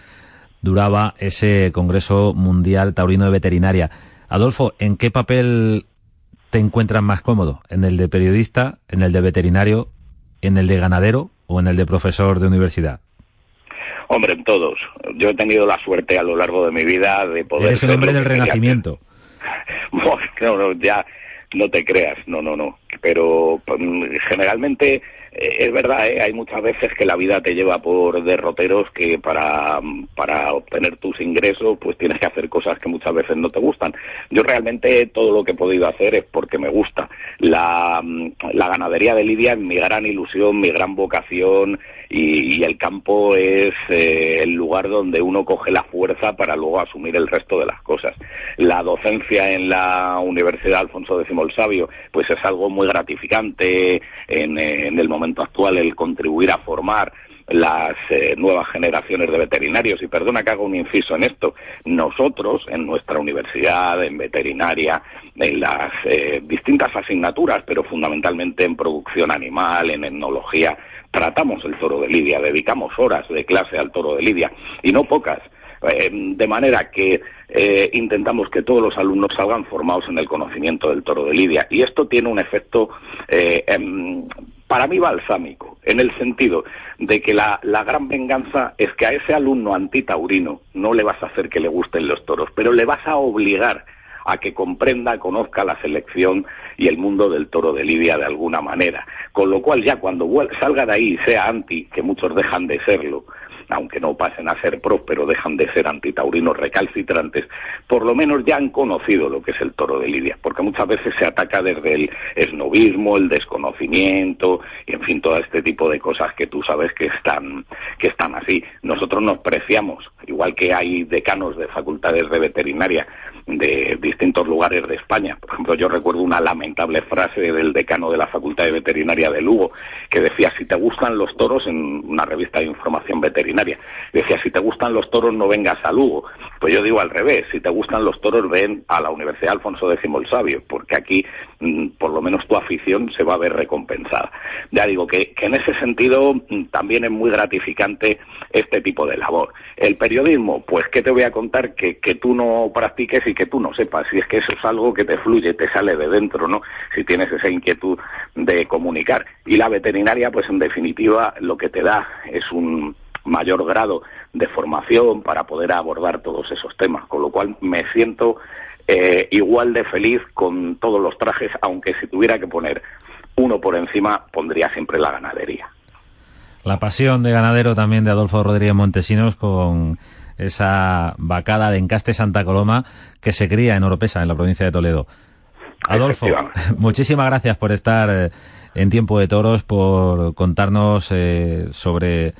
duraba ese Congreso Mundial Taurino de Veterinaria. Adolfo, ¿en qué papel te encuentras más cómodo? ¿En el de periodista, en el de veterinario, en el de ganadero o en el de profesor de universidad? Hombre, en todos. Yo he tenido la suerte a lo largo de mi vida de poder... Eres el hombre del renacimiento. no, no, ya no te creas, no, no, no. Pero mm, generalmente eh, es verdad, ¿eh? hay muchas veces que la vida te lleva por derroteros que para, para obtener tus ingresos pues tienes que hacer cosas que muchas veces no te gustan. Yo realmente todo lo que he podido hacer es porque me gusta. La, la ganadería de Lidia es mi gran ilusión, mi gran vocación y, el campo es eh, el lugar donde uno coge la fuerza para luego asumir el resto de las cosas. La docencia en la Universidad Alfonso X el Sabio pues es algo muy gratificante en, en el momento actual el contribuir a formar las eh, nuevas generaciones de veterinarios. Y perdona que haga un inciso en esto. Nosotros, en nuestra universidad, en veterinaria, en las eh, distintas asignaturas, pero fundamentalmente en producción animal, en etnología, tratamos el toro de Lidia, dedicamos horas de clase al toro de Lidia, y no pocas. Eh, de manera que intentamos que todos los alumnos salgan formados en el conocimiento del toro de Lidia. Y esto tiene un efecto em, para mí balsámico, en el sentido de que la, la, gran venganza es que a ese alumno antitaurino no le vas a hacer que le gusten los toros, pero le vas a obligar a que comprenda, conozca la selección y el mundo del toro de Lidia de alguna manera. Con lo cual ya cuando salga de ahí y sea anti, que muchos dejan de serlo, aunque no pasen a ser pros, pero dejan de ser antitaurinos recalcitrantes, por lo menos ya han conocido lo que es el toro de Lidia, porque muchas veces se ataca desde el esnovismo, el desconocimiento, y en fin, todo este tipo de cosas que tú sabes que están, que están así. Nosotros nos preciamos, igual que hay decanos de facultades de veterinaria de distintos lugares de España. Por ejemplo, yo recuerdo una lamentable frase del decano de la Facultad de Veterinaria de Lugo, que decía, si te gustan los toros, en una revista de información veterinaria, decía, si te gustan los toros, no vengas a Lugo. Pues yo digo al revés, si te gustan los toros, ven a la Universidad Alfonso X el Sabio, porque aquí, mm, por lo menos tu afición se va a ver recompensada. Ya digo que, que en ese sentido mm, también es muy gratificante este tipo de labor. El periodismo, pues, ¿qué te voy a contar que, que tú no practiques y que tú no sepas? Si es que eso es algo que te fluye, te sale de dentro, ¿no? Si tienes esa inquietud de comunicar. Y la veterinaria, pues, en definitiva, lo que te da es un mayor grado de formación para poder abordar todos esos temas, con lo cual me siento eh, igual de feliz con todos los trajes, aunque si tuviera que poner uno por encima, pondría siempre la ganadería. La pasión de ganadero también de Adolfo Rodríguez Montesinos con esa vacada de Encaste Santa Coloma que se cría en Oropesa, en la provincia de Toledo. Adolfo, muchísimas gracias por estar eh, en Tiempo de Toros, por contarnos eh, sobre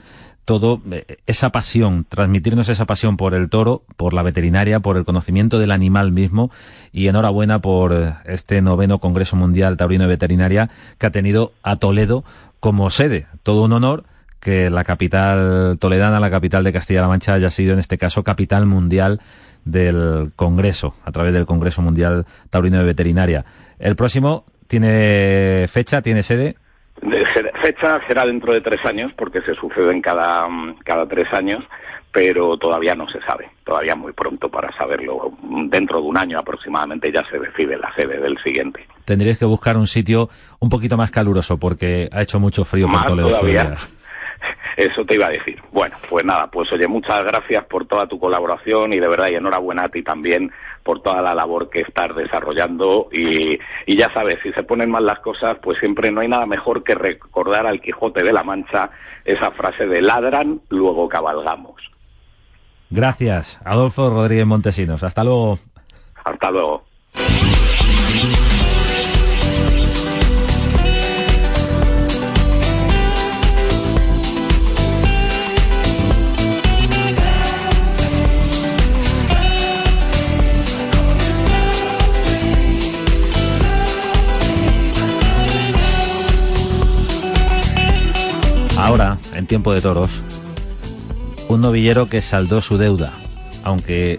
todo eh, esa pasión, transmitirnos esa pasión por el toro, por la veterinaria, por el conocimiento del animal mismo y enhorabuena por este noveno Congreso Mundial Taurino de Veterinaria que ha tenido a Toledo como sede. Todo un honor que la capital toledana, la capital de Castilla-La Mancha, haya sido en este caso capital mundial del Congreso, a través del Congreso Mundial Taurino de Veterinaria. El próximo tiene fecha, tiene sede fecha será dentro de tres años, porque se suceden cada, cada tres años, pero todavía no se sabe. Todavía muy pronto para saberlo. Dentro de un año aproximadamente ya se decide la sede del siguiente. Tendríais que buscar un sitio un poquito más caluroso, porque ha hecho mucho frío por Toledo todavía. Eso te iba a decir. Bueno, pues nada, pues oye, muchas gracias por toda tu colaboración y de verdad y enhorabuena a ti también por toda la labor que estás desarrollando y, y ya sabes, si se ponen mal las cosas, pues siempre no hay nada mejor que recordar al Quijote de la Mancha esa frase de ladran, luego cabalgamos. Gracias, Adolfo Rodríguez Montesinos. Hasta luego. Hasta luego. Ahora, en tiempo de toros, un novillero que saldó su deuda, aunque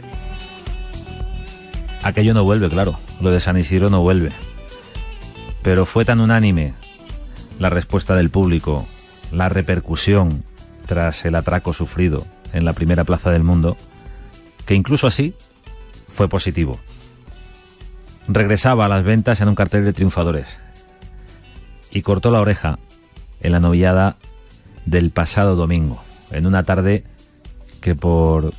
aquello no vuelve, claro, lo de San Isidro no vuelve. Pero fue tan unánime la respuesta del público, la repercusión tras el atraco sufrido en la primera plaza del mundo, que incluso así fue positivo. Regresaba a las ventas en un cartel de triunfadores y cortó la oreja en la novillada del pasado domingo, en una tarde que por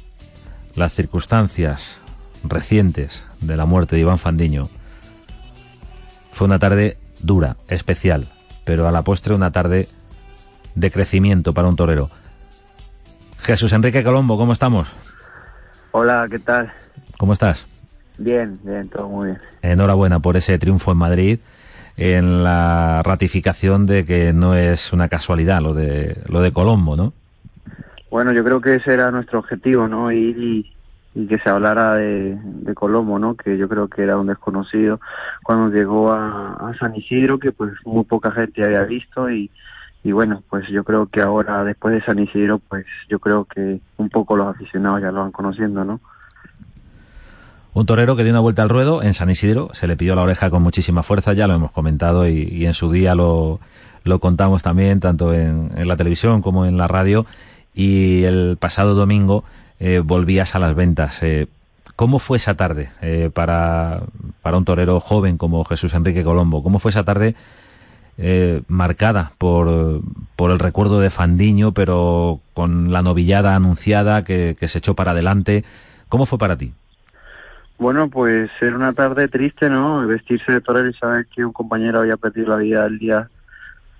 las circunstancias recientes de la muerte de Iván Fandiño fue una tarde dura, especial, pero a la postre una tarde de crecimiento para un torero. Jesús Enrique Colombo, ¿cómo estamos? Hola, ¿qué tal? ¿Cómo estás? Bien, bien, todo muy bien. Enhorabuena por ese triunfo en Madrid en la ratificación de que no es una casualidad lo de lo de Colombo, ¿no? Bueno, yo creo que ese era nuestro objetivo, ¿no? Y, y, que se hablara de, de, Colombo, ¿no? Que yo creo que era un desconocido cuando llegó a, San Isidro, que pues muy poca gente había visto y, y bueno, pues yo creo que ahora después de San Isidro, pues yo creo que un poco los aficionados ya lo van conociendo, ¿no? Un torero que dio una vuelta al ruedo en San Isidro, se le pidió la oreja con muchísima fuerza, ya lo hemos comentado y, en su día lo, lo contamos también, tanto en, la televisión como en la radio, y el pasado domingo eh, volvías a las ventas. Eh, ¿Cómo fue esa tarde eh, para, para un torero joven como Jesús Enrique Colombo? ¿Cómo fue esa tarde marcada por, por el recuerdo de Fandiño, pero con la novillada anunciada que se echó para adelante. ¿Cómo fue para ti? Bueno, pues era una tarde triste, ¿no? Vestirse de torero y saber que un compañero había perdido la vida el día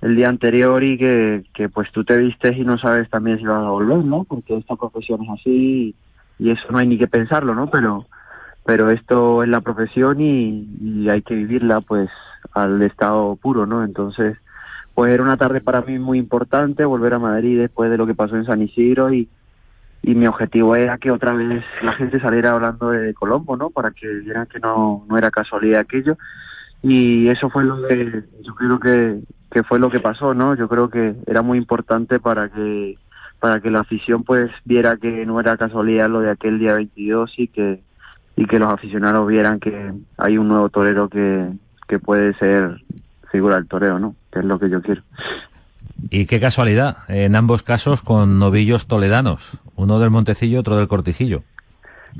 el día anterior y que, que pues tú te vistes y no sabes también si vas a volver, ¿no? Porque esta profesión es así y, eso no hay ni que pensarlo, ¿no? Pero pero esto es la profesión y, y hay que vivirla pues al estado puro, ¿no? Entonces, pues era una tarde para mí muy importante volver a Madrid después de lo que pasó en San Isidro y, y mi objetivo era que otra vez la gente saliera hablando de Colombo, ¿no? Para que vieran que no, no era casualidad aquello. Y eso fue lo que yo creo que, que fue lo que pasó, ¿no? Yo creo que era muy importante para que para que la afición pues viera que no era casualidad lo de aquel día 22 y que y que los aficionados vieran que hay un nuevo torero que, que puede ser figura del toreo, ¿no? Que es lo que yo quiero. Y qué casualidad, en ambos casos con novillos toledanos, uno del Montecillo, otro del Cortijillo.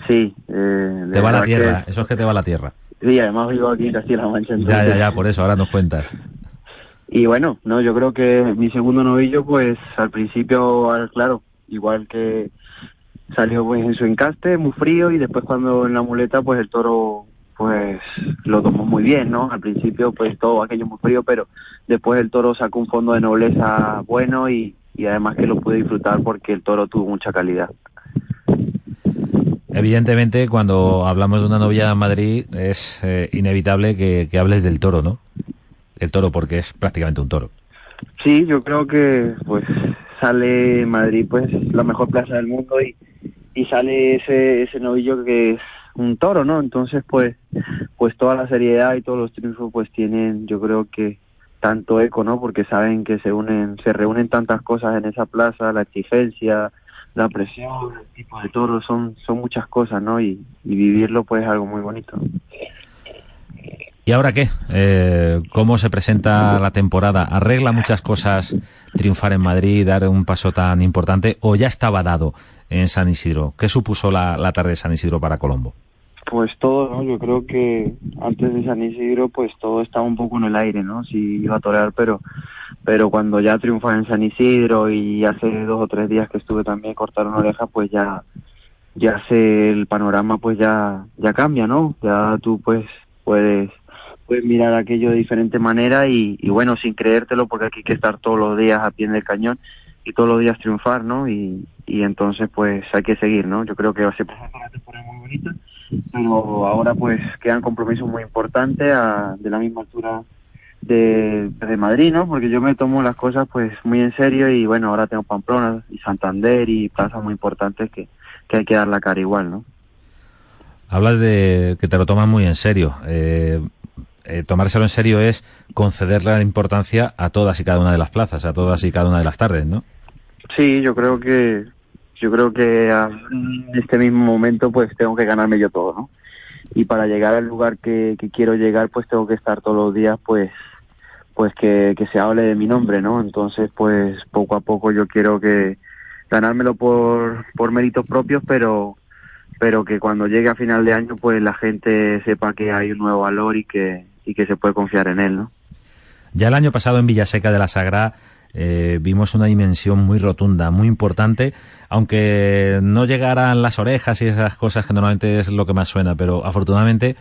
Sí. Eh, te va la tierra, que... eso es que te va la tierra. Sí, además vivo aquí en Castilla-La Mancha. Entonces... Ya, ya, ya, por eso, ahora nos cuentas. Y bueno, no, yo creo que mi segundo novillo, pues al principio, claro, igual que salió pues en su encaste, muy frío, y después cuando en la muleta, pues el toro pues lo tomó muy bien, ¿no? Al principio pues todo aquello muy frío, pero después el toro sacó un fondo de nobleza bueno y, y además que lo pude disfrutar porque el toro tuvo mucha calidad. Evidentemente, cuando hablamos de una novia en Madrid, es eh, inevitable que, que, hables del toro, ¿no? El toro, porque es prácticamente un toro. Sí, yo creo que pues sale Madrid, pues la mejor plaza del mundo y, y sale ese, ese novillo que es un toro, ¿no? Entonces, pues, pues toda la seriedad y todos los triunfos, pues tienen, yo creo que tanto eco, ¿no? Porque saben que se unen, se reúnen tantas cosas en esa plaza, la exigencia, la presión, el tipo de toro, son, son muchas cosas, ¿no? Y, vivirlo, pues, es algo muy bonito. ¿Y ahora qué? Eh, ¿Cómo se presenta la temporada? ¿Arregla muchas cosas triunfar en Madrid, dar un paso tan importante, o ya estaba dado en San Isidro? ¿Qué supuso la, la tarde de San Isidro para Colombo? Pues todo, ¿no? Yo creo que antes de San Isidro, pues todo estaba un poco en el aire, ¿no? Si iba a torear, pero pero cuando ya triunfas en San Isidro y hace dos o tres días que estuve también cortaron oreja, pues ya ya sé el panorama, pues ya ya cambia, ¿no? Ya tú pues puedes puedes mirar aquello de diferente manera y, y bueno, sin creértelo, porque aquí hay que estar todos los días a pie del cañón y todos los días triunfar, ¿no? Y, y entonces pues hay que seguir, ¿no? Yo creo que va a ser una temporada muy bonita pero ahora pues quedan compromisos muy importantes a, de la misma altura de, de Madrid, ¿no? Porque yo me tomo las cosas pues muy en serio y bueno, ahora tengo Pamplona y Santander y plazas muy importantes que, que hay que dar la cara igual, ¿no? Hablas de que te lo tomas muy en serio. Eh, eh, tomárselo en serio es conceder la importancia a todas y cada una de las plazas, a todas y cada una de las tardes, ¿no? Sí, yo creo que yo creo que en este mismo momento pues tengo que ganarme yo todo, ¿no? Y para llegar al lugar que, que quiero llegar pues tengo que estar todos los días pues pues que, que se hable de mi nombre, ¿no? Entonces pues poco a poco yo quiero que ganármelo por, por méritos propios, pero pero que cuando llegue a final de año pues la gente sepa que hay un nuevo valor y que, y que se puede confiar en él, ¿no? Ya el año pasado en Villaseca de la Sagrada eh, vimos una dimensión muy rotunda, muy importante, aunque no llegaran las orejas y esas cosas que normalmente es lo que más suena, pero afortunadamente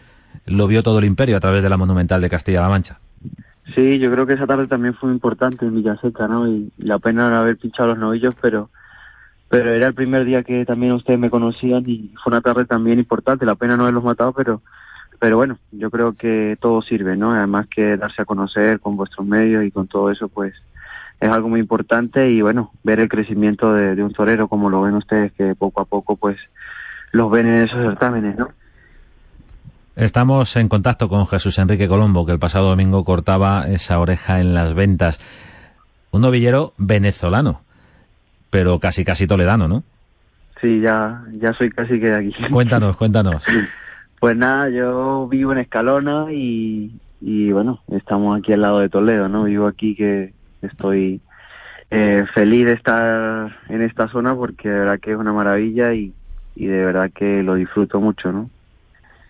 lo vio todo el imperio a través de la Monumental de Castilla-La Mancha. Sí, yo creo que esa tarde también fue importante en Villaseca, ¿no? Y la pena de haber pinchado los novillos, pero pero era el primer día que también ustedes me conocían y fue una tarde también importante, la pena no haberlos matado, pero pero bueno, yo creo que todo sirve, ¿no? Además que darse a conocer con vuestros medios y con todo eso, pues es algo muy importante y bueno, ver el crecimiento de, de, un torero como lo ven ustedes que poco a poco pues los ven en esos certámenes, ¿no? Estamos en contacto con Jesús Enrique Colombo, que el pasado domingo cortaba esa oreja en las ventas. Un novillero venezolano, pero casi casi toledano, ¿no? Sí, ya, ya soy casi que de aquí. Cuéntanos, cuéntanos. Pues nada, yo vivo en Escalona y, y bueno, estamos aquí al lado de Toledo, ¿no? Vivo aquí que estoy eh, feliz de estar en esta zona porque de verdad que es una maravilla y, y de verdad que lo disfruto mucho, ¿no?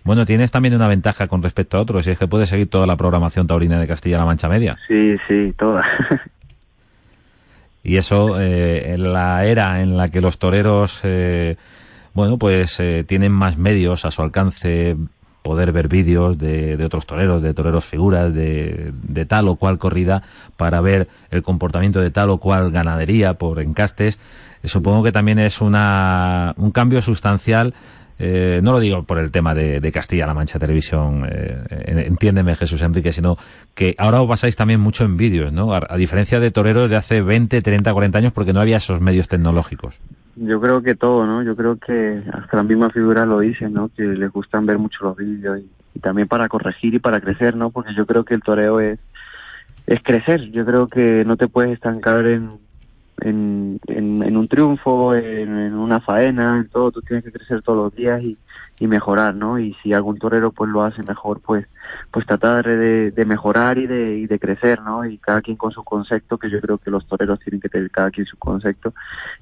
Bueno, tienes también una ventaja con respecto a otros, y es que puedes seguir toda la programación taurina de Castilla-La Mancha Media. Sí, sí, toda. y eso, eh, en la era en la que los toreros, eh, bueno, pues eh, tienen más medios a su alcance, poder ver vídeos de, otros toreros, de toreros figuras, de, de, tal o cual corrida, para ver el comportamiento de tal o cual ganadería por encastes. Supongo que también es una, un cambio sustancial eh, no lo digo por el tema de, Castilla-La Mancha Televisión, eh, entiéndeme Jesús Enrique, sino que ahora os basáis también mucho en vídeos, ¿no? A, diferencia de toreros de hace 20, 30, 40 años, porque no había esos medios tecnológicos. Yo creo que todo, ¿no? Yo creo que hasta la misma figura lo dicen, ¿no? Que les gustan ver mucho los vídeos y, también para corregir y para crecer, ¿no? Porque yo creo que el toreo es, es crecer. Yo creo que no te puedes estancar en en, en, un triunfo, en, una faena, en todo, tú tienes que crecer todos los días y, y mejorar, ¿no? Y si algún torero pues lo hace mejor, pues pues tratar de, mejorar y de, y de crecer, ¿no? Y cada quien con su concepto, que yo creo que los toreros tienen que tener cada quien su concepto.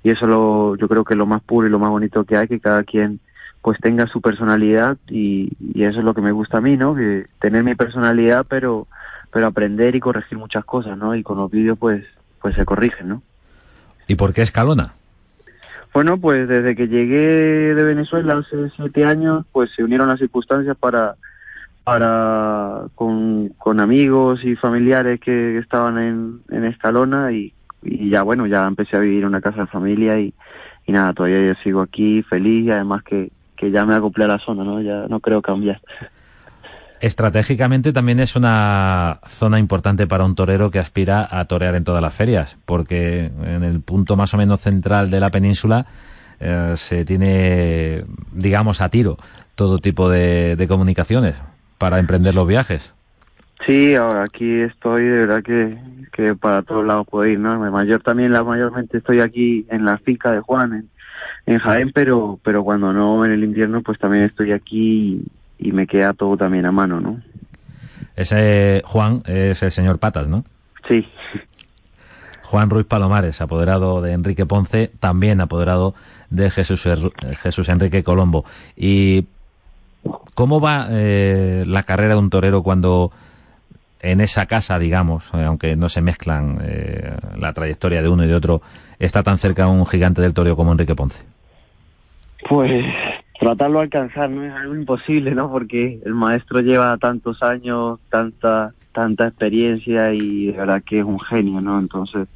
Y eso lo, yo creo que es lo más puro y lo más bonito que hay, que cada quien pues tenga su personalidad y, y eso es lo que me gusta a mí, ¿no? Que tener mi personalidad, pero pero aprender y corregir muchas cosas, ¿no? Y con los vídeos pues pues se corrigen, ¿no? ¿Y por qué Escalona? Bueno, pues desde que llegué de Venezuela hace siete años, pues se unieron las circunstancias para, para con, con amigos y familiares que estaban en, en Escalona y, y ya bueno, ya empecé a vivir en una casa de familia y, y nada, todavía yo sigo aquí feliz y además que, que ya me acoplé a la zona, ¿no? Ya no creo cambiar. Estratégicamente también es una zona importante para un torero que aspira a torear en todas las ferias, porque en el punto más o menos central de la península eh, se tiene, digamos, a tiro todo tipo de, comunicaciones para emprender los viajes. Sí, ahora aquí estoy, de verdad que, que para todos lados puedo ir, ¿no? Mayor también, la mayormente estoy aquí en la finca de Juan, en, en Jaén, pero, pero cuando no en el invierno, pues también estoy aquí y me queda todo también a mano, ¿no? Ese Juan es el señor Patas, ¿no? Sí. Juan Ruiz Palomares, apoderado de Enrique Ponce, también apoderado de Jesús, Jesús Enrique Colombo. ¿Y cómo va eh, la carrera de un torero cuando en esa casa, digamos, eh, aunque no se mezclan eh, la trayectoria de uno y de otro, está tan cerca un gigante del toreo como Enrique Ponce? Pues tratarlo de alcanzar no es algo imposible, ¿no? Porque el maestro lleva tantos años, tanta tanta experiencia y de verdad que es un genio, ¿no? Entonces,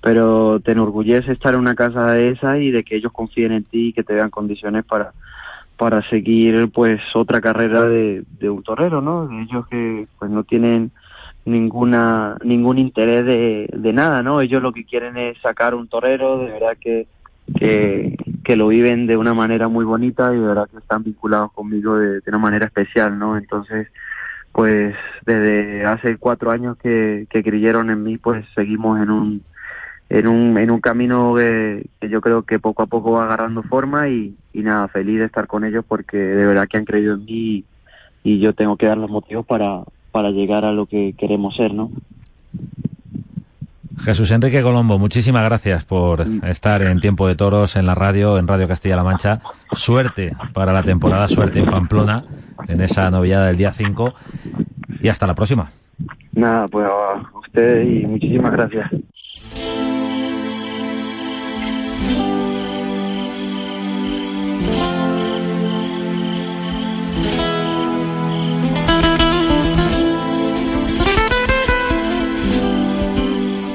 pero te enorgullece estar en una casa de esa y de que ellos confíen en ti y que te vean condiciones para para seguir pues otra carrera de, un torero, ¿no? De ellos que pues no tienen ninguna ningún interés de, de nada, ¿no? Ellos lo que quieren es sacar un torero, de verdad que, que lo viven de una manera muy bonita y de verdad que están vinculados conmigo de, una manera especial, ¿no? Entonces, pues desde hace cuatro años que, creyeron en mí, pues seguimos en un, en un, en un camino que, yo creo que poco a poco va agarrando forma y, y nada, feliz de estar con ellos porque de verdad que han creído en mí y, y yo tengo que dar los motivos para, para llegar a lo que queremos ser, ¿no? Jesús Enrique Colombo, muchísimas gracias por estar en Tiempo de Toros en la radio, en Radio Castilla-La Mancha. Suerte para la temporada, suerte en Pamplona, en esa novillada del día 5. Y hasta la próxima. Nada, pues a usted y muchísimas gracias.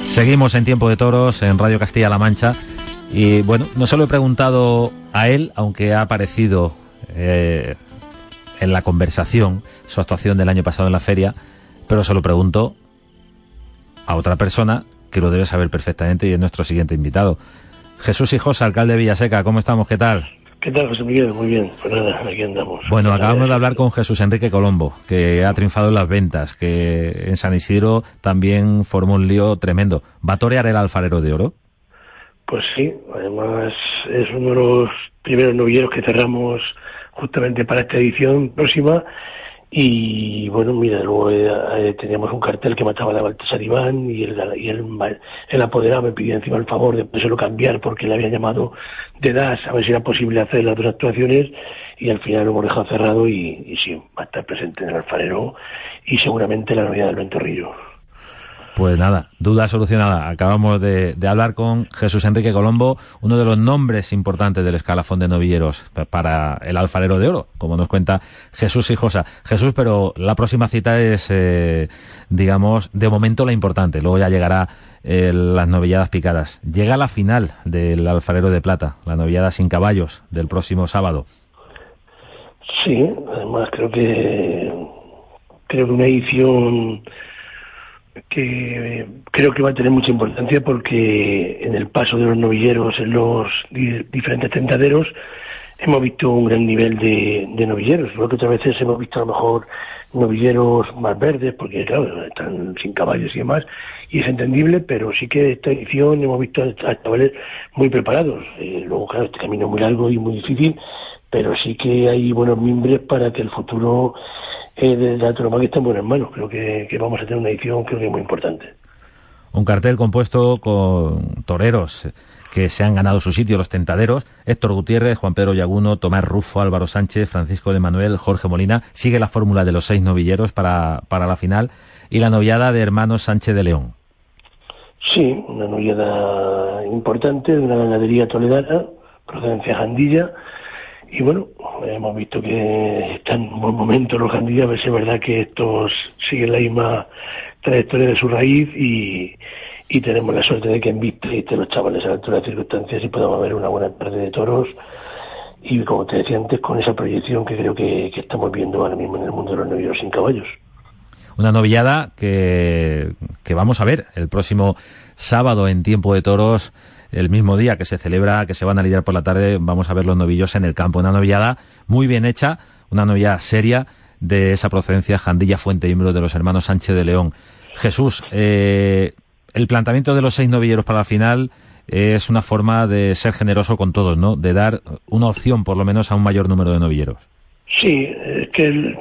Seguimos en Tiempo de Toros en Radio Castilla-La Mancha y bueno, no se lo he preguntado a él, aunque ha aparecido eh, en la conversación su actuación del año pasado en la feria, pero se lo pregunto a otra persona que lo debe saber perfectamente y es nuestro siguiente invitado. Jesús Hijos, alcalde de Villaseca, ¿cómo estamos? ¿Qué tal? ¿Qué tal, José Miguel? Muy bien, pues nada, aquí andamos. Bueno, acabamos de hablar con Jesús Enrique Colombo, que ha triunfado en las ventas, que en San Isidro también formó un lío tremendo. ¿Va a torear el alfarero de oro? Pues sí, además es uno de los primeros novilleros que cerramos justamente para esta edición próxima y bueno, mira, luego eh, eh, teníamos un cartel que mataba a Baltasar Iván y, el, y el, el, apoderado me pidió encima el favor de lo cambiar porque le había llamado de DAS a ver si era posible hacer las dos actuaciones y al final lo hemos dejado cerrado y, y sí, va a estar presente en el alfarero y seguramente la novia del Ventorrillo. Pues nada, duda solucionada. Acabamos de, hablar con Jesús Enrique Colombo, uno de los nombres importantes del escalafón de novilleros para el alfarero de oro, como nos cuenta Jesús Hijosa. Jesús, pero la próxima cita es, eh, digamos, de momento la importante. Luego ya llegará eh, las novilladas picadas. Llega la final del alfarero de plata, la novillada sin caballos del próximo sábado. Sí, además creo que creo que una edición que creo que va a tener mucha importancia porque en el paso de los novilleros en los diferentes tentaderos hemos visto un gran nivel de, novilleros, lo que otras veces hemos visto a lo mejor novilleros más verdes, porque claro, están sin caballos y demás, y es entendible, pero sí que esta edición hemos visto a chavales muy preparados. Eh, luego, claro, este camino es muy largo y muy difícil, pero sí que hay buenos mimbres para que el futuro eh, de la que está en buenas manos. Creo que, vamos a tener una edición creo que muy importante. Un cartel compuesto con toreros que se han ganado su sitio, los tentaderos, Héctor Gutiérrez, Juan Pedro Yaguno, Tomás Rufo, Álvaro Sánchez, Francisco de Manuel, Jorge Molina. Sigue la fórmula de los seis novilleros para, para la final y la novillada de hermanos Sánchez de León. Sí, una novillada importante de una ganadería toledana, procedencia Jandilla, y bueno, hemos visto que están en buen momento los Jandilla, a ver si es verdad que estos siguen la misma trayectoria de su raíz y, y tenemos la suerte de que en vista y los chavales a la altura de circunstancias y podamos ver una buena tarde de toros y como te decía antes con esa proyección que creo que, que estamos viendo ahora mismo en el mundo de los novillos sin caballos. Una novillada que, que vamos a ver el próximo sábado en tiempo de toros el mismo día que se celebra, que se van a lidiar por la tarde, vamos a ver los novillos en el campo. Una novillada muy bien hecha, una novillada seria de esa procedencia, Jandilla Fuente y de los hermanos Sánchez de León. Jesús, eh, el planteamiento de los seis novilleros para la final es una forma de ser generoso con todos, ¿no? De dar una opción, por lo menos, a un mayor número de novilleros. Sí, es que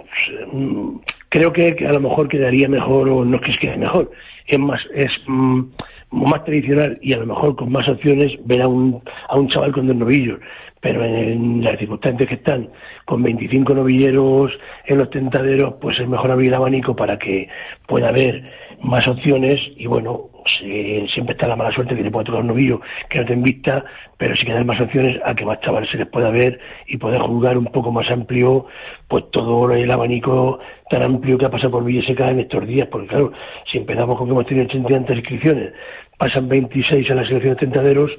mm, creo que, a lo mejor quedaría mejor, o no es que quede mejor, es más, es mm, más tradicional y a lo mejor con más opciones ver a un, a un chaval con dos novillos. Pero en, las circunstancias que están, con 25 novilleros en los tentaderos, pues es mejor abrir el abanico para que pueda haber más opciones y bueno, siempre está la mala suerte que te pueda tocar un novillo que no te invita, pero sí que dar más opciones a que más chavales se les pueda ver y poder jugar un poco más amplio, pues todo el abanico tan amplio que ha pasado por Villaseca en estos días, porque claro, si empezamos con que hemos tenido 80 inscripciones, pasan 26 a la selección de tentaderos,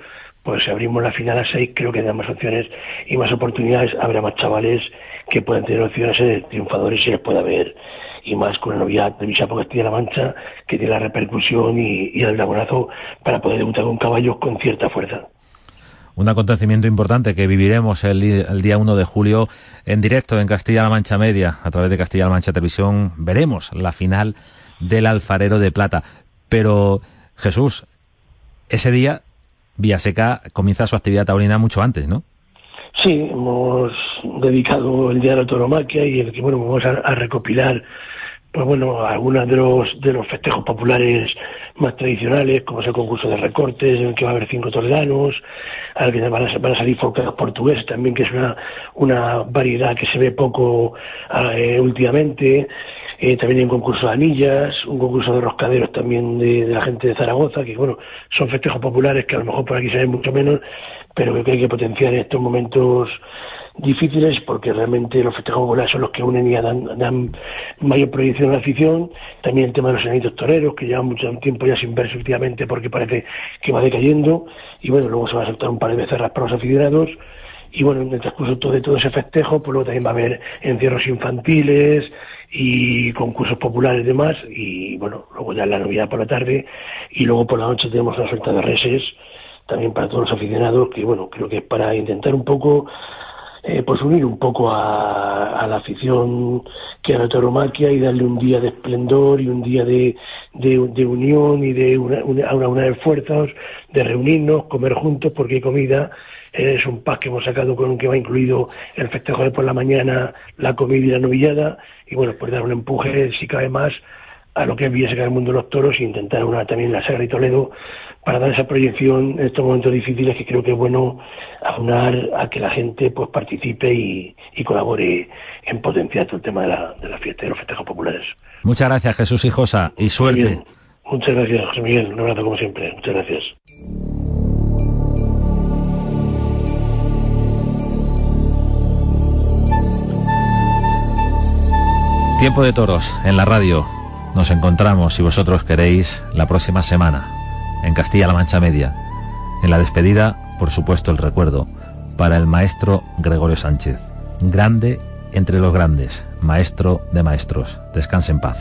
pues si abrimos la final a 6, creo que da más opciones y más oportunidades, habrá más chavales que puedan tener opciones de triunfadores y les pueda ver y más con la novedad de Villa Castilla-La Mancha, que tiene la repercusión y, el laborazo para poder debutar con caballos con cierta fuerza. Un acontecimiento importante que viviremos el, el día 1 de julio en directo en Castilla-La Mancha Media, a través de Castilla-La Mancha Televisión. Veremos la final del Alfarero de Plata. Pero, Jesús, ese día Villaseca comienza su actividad taurina mucho antes, ¿no? Sí, hemos dedicado el Día de la Toromaquia y el que bueno vamos a, recopilar pues bueno algunos de los de los festejos populares más tradicionales como es el concurso de recortes en el que va a haber cinco toledanos al que van a, van a salir forcados portugueses también que es una una variedad que se ve poco eh, últimamente. Eh, también hay un concurso de anillas, un concurso de roscaderos también de, de, la gente de Zaragoza, que bueno, son festejos populares que a lo mejor por aquí se ven mucho menos, pero que hay que potenciar en estos momentos difíciles porque realmente los festejos populares son los que unen y dan, mayor proyección a la afición. También el tema de los enanitos toreros, que llevan mucho tiempo ya sin verse últimamente porque parece que va decayendo. Y bueno, luego se va a saltar un par de becerras para los aficionados. Y bueno, en el transcurso de todo ese festejo, pues luego también va a haber encierros infantiles y concursos populares y demás. Y bueno, luego ya la Navidad por la tarde. Y luego por la noche tenemos una suelta de reses también para todos los aficionados, que bueno, creo que es para intentar un poco, eh, pues unir un poco a, la afición que a la tauromaquia y darle un día de esplendor y un día de, de, unión y de una, una, una, de fuerzas, de reunirnos, comer juntos, porque hay comida, es un pack que hemos sacado con que va incluido el festejo de por la mañana, la comida y la novillada, y bueno, pues dar un empuje, si cabe más, a lo que es Villaseca del Mundo de los Toros e intentar una también la Sagra y Toledo para dar esa proyección en estos momentos difíciles que creo que es bueno aunar a que la gente pues participe y, colabore en potenciar todo el tema de la, de la fiesta de los festejos populares. Muchas gracias Jesús Hijosa y suerte. Muchas gracias José Miguel, un abrazo como siempre, muchas gracias. Tiempo de toros en la radio. Nos encontramos, si vosotros queréis, la próxima semana en Castilla-La Mancha Media. En la despedida, por supuesto, el recuerdo para el maestro Gregorio Sánchez. Grande entre los grandes, maestro de maestros. Descanse en paz.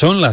Son las